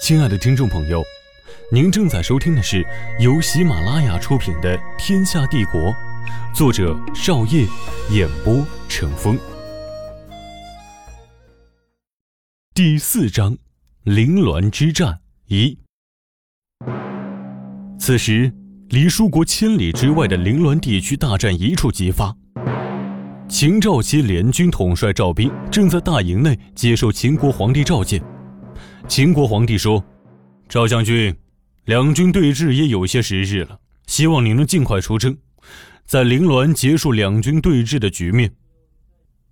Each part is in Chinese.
亲爱的听众朋友，您正在收听的是由喜马拉雅出品的《天下帝国》，作者少业，演播成风。第四章：凌乱之战一。此时，离舒国千里之外的凌乱地区大战一触即发。秦赵齐联军统帅赵兵正在大营内接受秦国皇帝召见。秦国皇帝说：“赵将军，两军对峙也有些时日了，希望你能尽快出征，在凌峦结束两军对峙的局面。”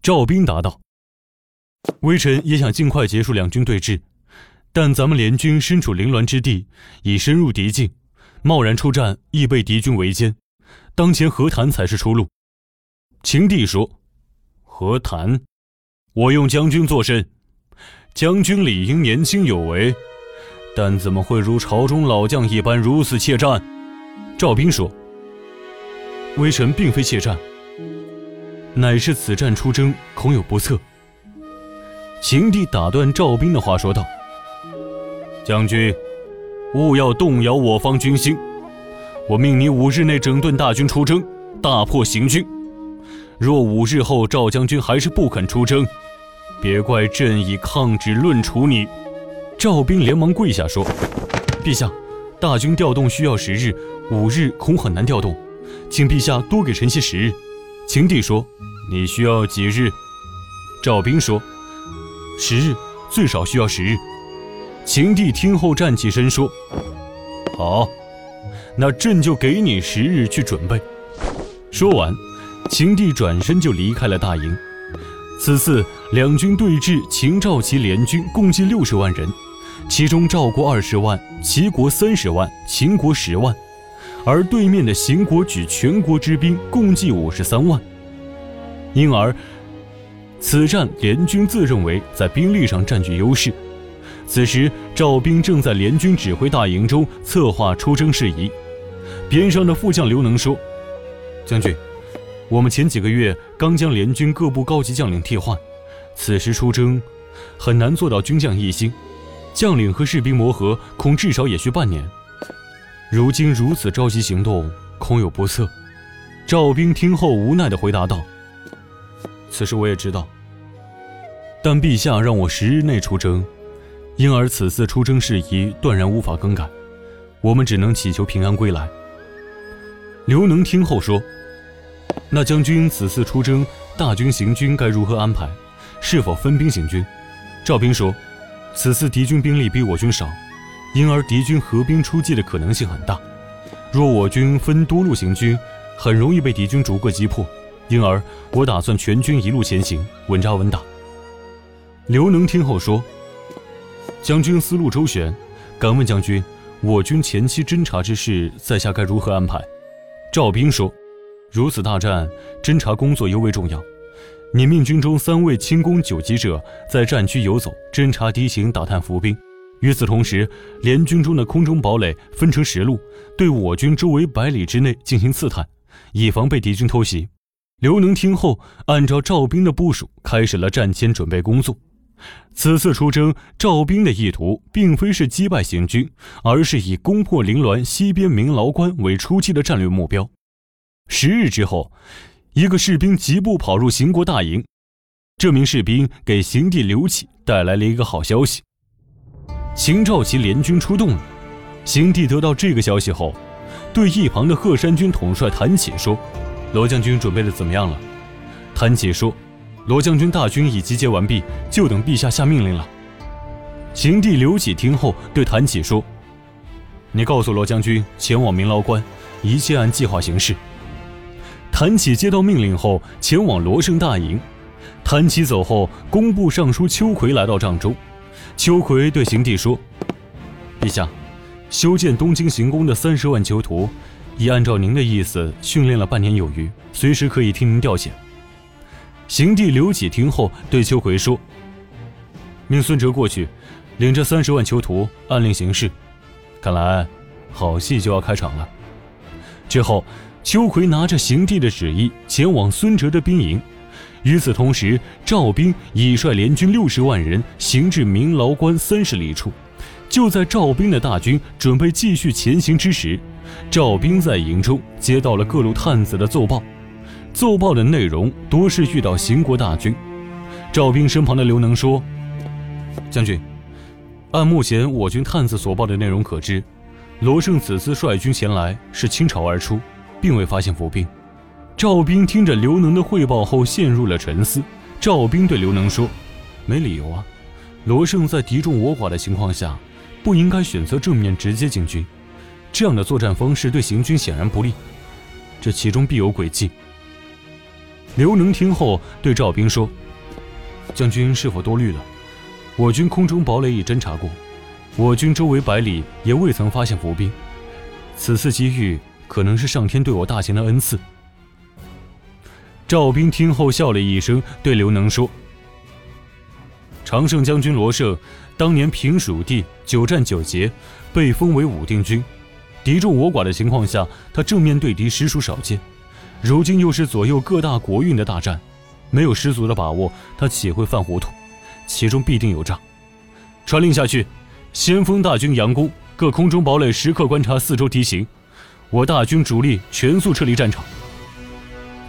赵兵答道：“微臣也想尽快结束两军对峙，但咱们联军身处凌乱之地，已深入敌境，贸然出战易被敌军围歼，当前和谈才是出路。”秦帝说：“和谈，我用将军作甚？”将军理应年轻有为，但怎么会如朝中老将一般如此怯战？赵兵说：“微臣并非怯战，乃是此战出征恐有不测。”秦帝打断赵兵的话说道：“将军，勿要动摇我方军心。我命你五日内整顿大军出征，大破行军。若五日后赵将军还是不肯出征，”别怪朕以抗旨论处你！赵兵连忙跪下说：“陛下，大军调动需要十日，五日恐很难调动，请陛下多给臣些时日。”秦帝说：“你需要几日？”赵兵说：“十日，最少需要十日。”秦帝听后站起身说：“好，那朕就给你十日去准备。”说完，秦帝转身就离开了大营。此次两军对峙，秦赵齐联军共计六十万人，其中赵国二十万，齐国三十万，秦国十万，而对面的邢国举全国之兵共计五十三万。因而，此战联军自认为在兵力上占据优势。此时，赵兵正在联军指挥大营中策划出征事宜。边上的副将刘能说：“将军。”我们前几个月刚将联军各部高级将领替换，此时出征很难做到军将一心，将领和士兵磨合恐至少也需半年。如今如此着急行动，恐有不测。赵兵听后无奈地回答道：“此事我也知道，但陛下让我十日内出征，因而此次出征事宜断然无法更改，我们只能祈求平安归来。”刘能听后说。那将军此次出征，大军行军该如何安排？是否分兵行军？赵兵说：“此次敌军兵力比我军少，因而敌军合兵出击的可能性很大。若我军分多路行军，很容易被敌军逐个击破。因而我打算全军一路前行，稳扎稳打。”刘能听后说：“将军思路周旋，敢问将军，我军前期侦察之事，在下该如何安排？”赵兵说。如此大战，侦察工作尤为重要。你命军中三位轻功九级者在战区游走，侦察敌情，打探伏兵。与此同时，联军中的空中堡垒分成十路，对我军周围百里之内进行刺探，以防被敌军偷袭。刘能听后，按照赵兵的部署，开始了战前准备工作。此次出征，赵兵的意图并非是击败行军，而是以攻破凌乱西边明牢关为初期的战略目标。十日之后，一个士兵疾步跑入邢国大营。这名士兵给邢帝刘启带来了一个好消息：秦赵齐联军出动了。邢帝得到这个消息后，对一旁的鹤山军统帅谭启说：“罗将军准备的怎么样了？”谭启说：“罗将军大军已集结完毕，就等陛下下命令了。”秦帝刘启听后对谭启说：“你告诉罗将军前往明牢关，一切按计划行事。”谭启接到命令后，前往罗胜大营。谭启走后，工部尚书秋葵来到帐中。秋葵对邢帝说：“陛下，修建东京行宫的三十万囚徒，已按照您的意思训练了半年有余，随时可以听您调遣。”邢帝刘启听后对秋葵说：“命孙哲过去，领着三十万囚徒，按令行事。看来，好戏就要开场了。”之后。邱奎拿着邢帝的旨意前往孙哲的兵营，与此同时，赵兵已率联军六十万人行至明牢关三十里处，就在赵兵的大军准备继续前行之时，赵兵在营中接到了各路探子的奏报，奏报的内容多是遇到邢国大军。赵兵身旁的刘能说：“将军，按目前我军探子所报的内容可知，罗胜此次率军前来是倾巢而出，并未发现伏兵。”赵兵听着刘能的汇报后陷入了沉思。赵兵对刘能说：“没理由啊，罗胜在敌众我寡的情况下。”不应该选择正面直接进军，这样的作战方式对行军显然不利，这其中必有诡计。刘能听后对赵兵说：“将军是否多虑了？我军空中堡垒已侦察过，我军周围百里也未曾发现伏兵，此次机遇可能是上天对我大秦的恩赐。”赵兵听后笑了一声，对刘能说：“常胜将军罗胜。”当年平蜀地九战九捷，被封为武定军。敌众我寡的情况下，他正面对敌实属少见。如今又是左右各大国运的大战，没有十足的把握，他岂会犯糊涂？其中必定有诈。传令下去，先锋大军佯攻，各空中堡垒时刻观察四周敌情。我大军主力全速撤离战场。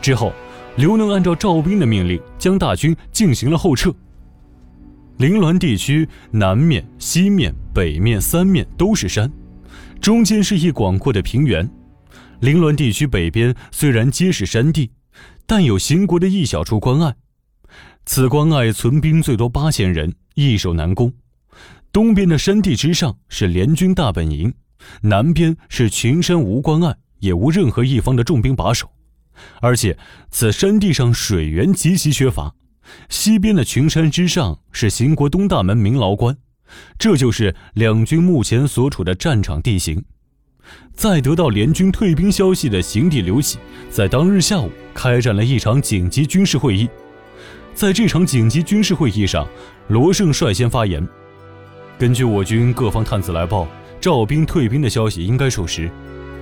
之后，刘能按照赵兵的命令，将大军进行了后撤。临滦地区南面、西面、北面三面都是山，中间是一广阔的平原。临滦地区北边虽然皆是山地，但有秦国的一小处关隘。此关隘存兵最多八千人，易守难攻。东边的山地之上是联军大本营，南边是群山无关隘，也无任何一方的重兵把守。而且此山地上水源极其缺乏。西边的群山之上是秦国东大门明牢关，这就是两军目前所处的战场地形。在得到联军退兵消息的行帝刘启，在当日下午开展了一场紧急军事会议。在这场紧急军事会议上，罗胜率先发言。根据我军各方探子来报，赵兵退兵的消息应该属实。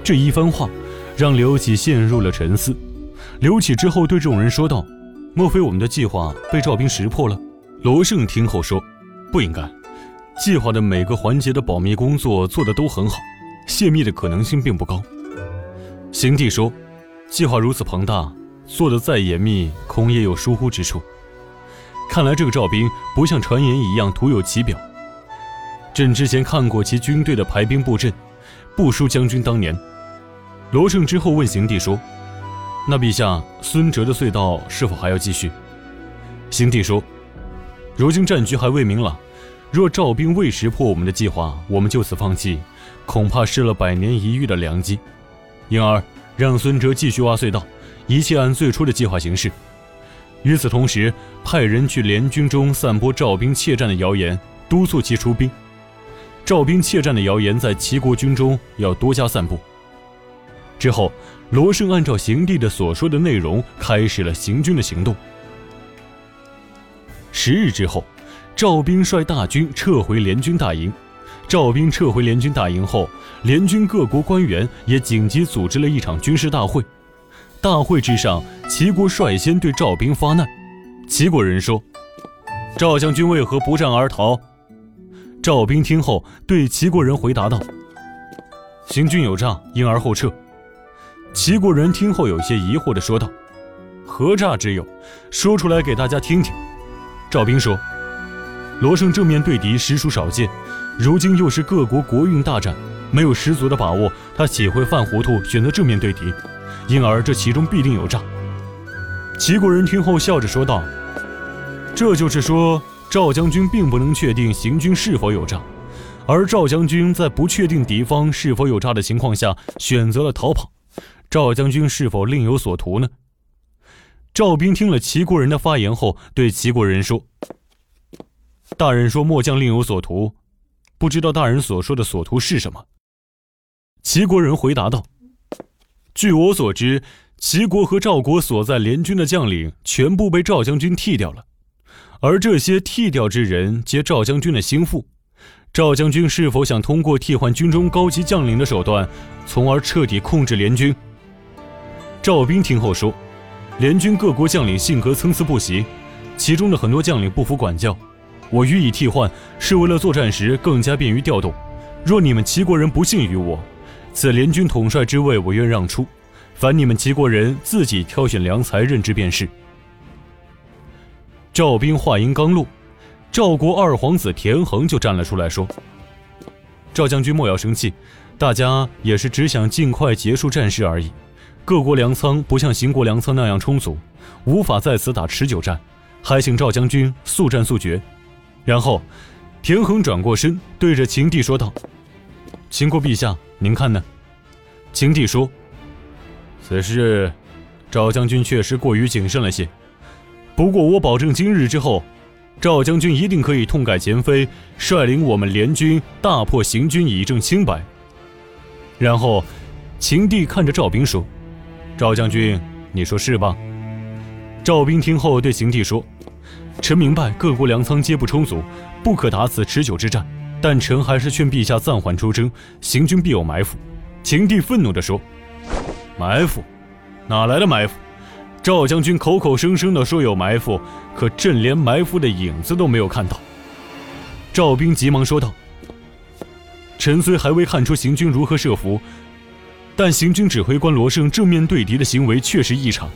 这一番话让刘启陷入了沉思。刘启之后对众人说道。莫非我们的计划被赵兵识破了？罗胜听后说：“不应该，计划的每个环节的保密工作做得都很好，泄密的可能性并不高。”邢帝说：“计划如此庞大，做得再严密，恐也有疏忽之处。看来这个赵兵不像传言一样徒有其表。朕之前看过其军队的排兵布阵，不输将军当年。”罗胜之后问行帝说。那陛下，孙哲的隧道是否还要继续？行帝说：“如今战局还未明朗，若赵兵未识破我们的计划，我们就此放弃，恐怕失了百年一遇的良机。因而让孙哲继续挖隧道，一切按最初的计划行事。与此同时，派人去联军中散播赵兵怯战的谣言，督促其出兵。赵兵怯战的谣言在齐国军中要多加散布。之后。”罗胜按照邢帝的所说的内容，开始了行军的行动。十日之后，赵兵率大军撤回联军大营。赵兵撤回联军大营后，联军各国官员也紧急组织了一场军事大会。大会之上，齐国率先对赵兵发难。齐国人说：“赵将军为何不战而逃？”赵兵听后对齐国人回答道：“行军有诈，因而后撤。”齐国人听后有些疑惑地说道：“何诈之有？说出来给大家听听。”赵兵说：“罗胜正面对敌实属少见，如今又是各国国运大战，没有十足的把握，他岂会犯糊涂选择正面对敌？因而这其中必定有诈。”齐国人听后笑着说道：“这就是说，赵将军并不能确定行军是否有诈，而赵将军在不确定敌方是否有诈的情况下，选择了逃跑。”赵将军是否另有所图呢？赵兵听了齐国人的发言后，对齐国人说：“大人说末将另有所图，不知道大人所说的所图是什么？”齐国人回答道：“据我所知，齐国和赵国所在联军的将领全部被赵将军替掉了，而这些替掉之人皆赵将军的心腹。赵将军是否想通过替换军中高级将领的手段，从而彻底控制联军？”赵兵听后说：“联军各国将领性格参差不齐，其中的很多将领不服管教，我予以替换，是为了作战时更加便于调动。若你们齐国人不信于我，此联军统帅之位我愿让出，凡你们齐国人自己挑选良才任之便是。”赵兵话音刚落，赵国二皇子田横就站了出来，说：“赵将军莫要生气，大家也是只想尽快结束战事而已。各国粮仓不像邢国粮仓那样充足，无法在此打持久战，还请赵将军速战速决。”然后，田横转过身，对着秦帝说道：“秦国陛下，您看呢？”秦帝说：“此事，赵将军确实过于谨慎了些。不过我保证，今日之后，赵将军一定可以痛改前非，率领我们联军大破行军，以证清白。”然后，秦帝看着赵兵说：“赵将军，你说是吧？”赵兵听后对秦帝说。臣明白各国粮仓皆不充足，不可打此持久之战。但臣还是劝陛下暂缓出征，行军必有埋伏。秦帝愤怒地说：“埋伏？哪来的埋伏？赵将军口口声声地说有埋伏，可朕连埋伏的影子都没有看到。”赵兵急忙说道：“臣虽还未看出行军如何设伏，但行军指挥官罗胜正面对敌的行为确实异常。”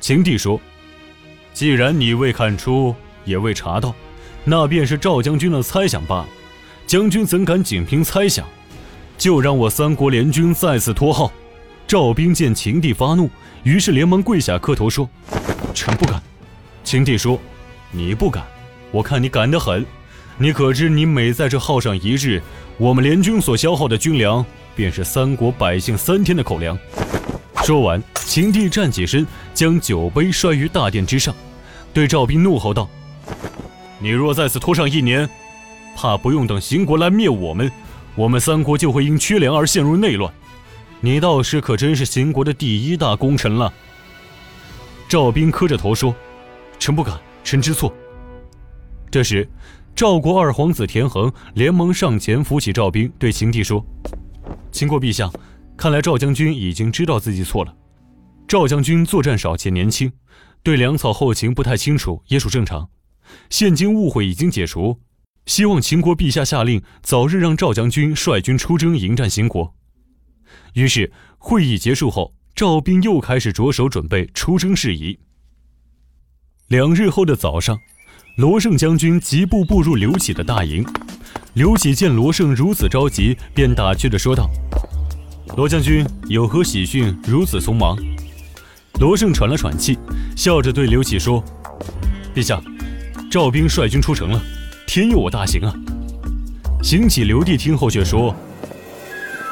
秦帝说。既然你未看出，也未查到，那便是赵将军的猜想罢了。将军怎敢仅凭猜想？就让我三国联军再次脱号。赵兵见秦帝发怒，于是连忙跪下磕头说：“臣不敢。”秦帝说：“你不敢？我看你敢得很。你可知，你每在这耗上一日，我们联军所消耗的军粮，便是三国百姓三天的口粮。”说完，秦帝站起身，将酒杯摔于大殿之上。对赵兵怒吼道：“你若在此拖上一年，怕不用等秦国来灭我们，我们三国就会因缺粮而陷入内乱。你到时可真是秦国的第一大功臣了。”赵兵磕着头说：“臣不敢，臣知错。”这时，赵国二皇子田横连忙上前扶起赵兵，对秦帝说：“秦国陛下，看来赵将军已经知道自己错了。赵将军作战少且年轻。”对粮草后勤不太清楚也属正常，现今误会已经解除，希望秦国陛下下令早日让赵将军率军出征迎战秦国。于是会议结束后，赵兵又开始着手准备出征事宜。两日后的早上，罗胜将军疾步步入刘启的大营，刘启见罗胜如此着急，便打趣地说道：“罗将军有何喜讯，如此匆忙？”罗胜喘了喘气，笑着对刘启说：“陛下，赵兵率军出城了，天佑我大行啊！”行启、刘帝听后却说：“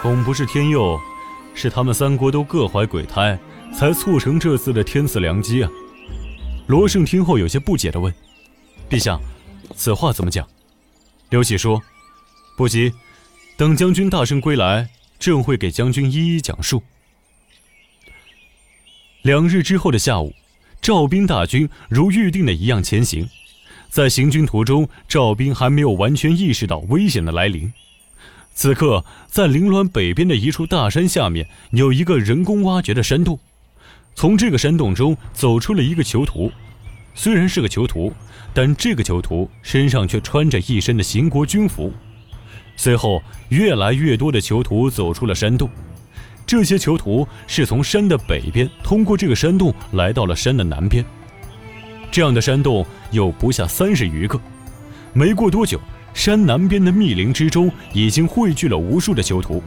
恐不是天佑，是他们三国都各怀鬼胎，才促成这次的天赐良机啊！”罗胜听后有些不解地问：“陛下，此话怎么讲？”刘启说：“不急，等将军大胜归来，朕会给将军一一讲述。”两日之后的下午，赵兵大军如预定的一样前行。在行军途中，赵兵还没有完全意识到危险的来临。此刻，在凌乱北边的一处大山下面，有一个人工挖掘的山洞。从这个山洞中走出了一个囚徒。虽然是个囚徒，但这个囚徒身上却穿着一身的秦国军服。随后，越来越多的囚徒走出了山洞。这些囚徒是从山的北边通过这个山洞来到了山的南边，这样的山洞有不下三十余个。没过多久，山南边的密林之中已经汇聚了无数的囚徒。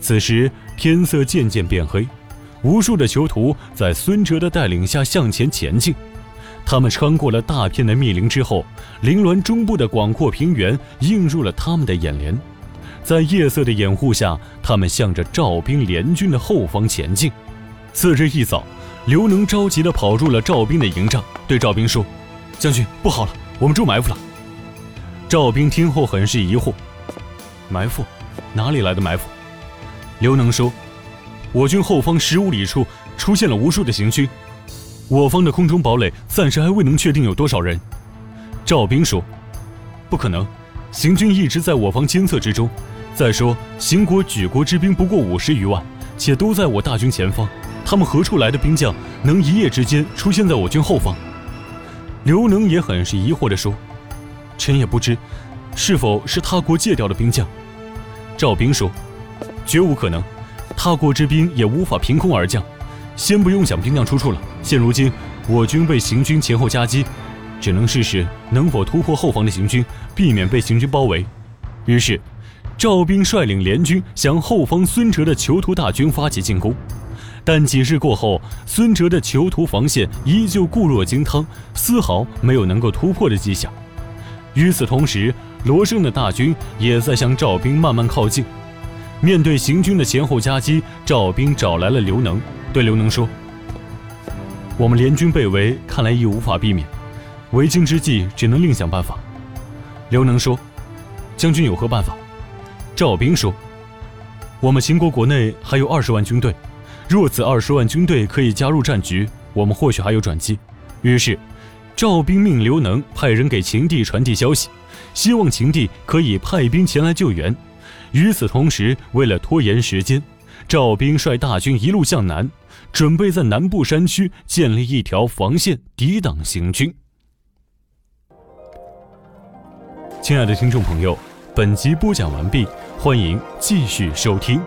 此时天色渐渐变黑，无数的囚徒在孙哲的带领下向前前进。他们穿过了大片的密林之后，凌峦中部的广阔平原映入了他们的眼帘。在夜色的掩护下，他们向着赵兵联军的后方前进。次日一早，刘能着急地跑入了赵兵的营帐，对赵兵说：“将军，不好了，我们中埋伏了。”赵兵听后很是疑惑：“埋伏？哪里来的埋伏？”刘能说：“我军后方十五里处出现了无数的行军，我方的空中堡垒暂时还未能确定有多少人。”赵兵说：“不可能，行军一直在我方监测之中。”再说，秦国举国之兵不过五十余万，且都在我大军前方，他们何处来的兵将，能一夜之间出现在我军后方？刘能也很是疑惑地说：“臣也不知，是否是他国借调的兵将。赵兵说：“绝无可能，他国之兵也无法凭空而降。先不用想兵将出处了。现如今我军被行军前后夹击，只能试试能否突破后方的行军，避免被行军包围。”于是，赵兵率领联军向后方孙哲的囚徒大军发起进攻。但几日过后，孙哲的囚徒防线依旧固若金汤，丝毫没有能够突破的迹象。与此同时，罗胜的大军也在向赵兵慢慢靠近。面对行军的前后夹击，赵兵找来了刘能，对刘能说：“我们联军被围，看来已无法避免。为今之计，只能另想办法。”刘能说：“将军有何办法？”赵兵说：“我们秦国国内还有二十万军队，若此二十万军队可以加入战局，我们或许还有转机。”于是。赵兵命刘能派人给秦帝传递消息，希望秦帝可以派兵前来救援。与此同时，为了拖延时间，赵兵率大军一路向南，准备在南部山区建立一条防线，抵挡行军。亲爱的听众朋友，本集播讲完毕，欢迎继续收听。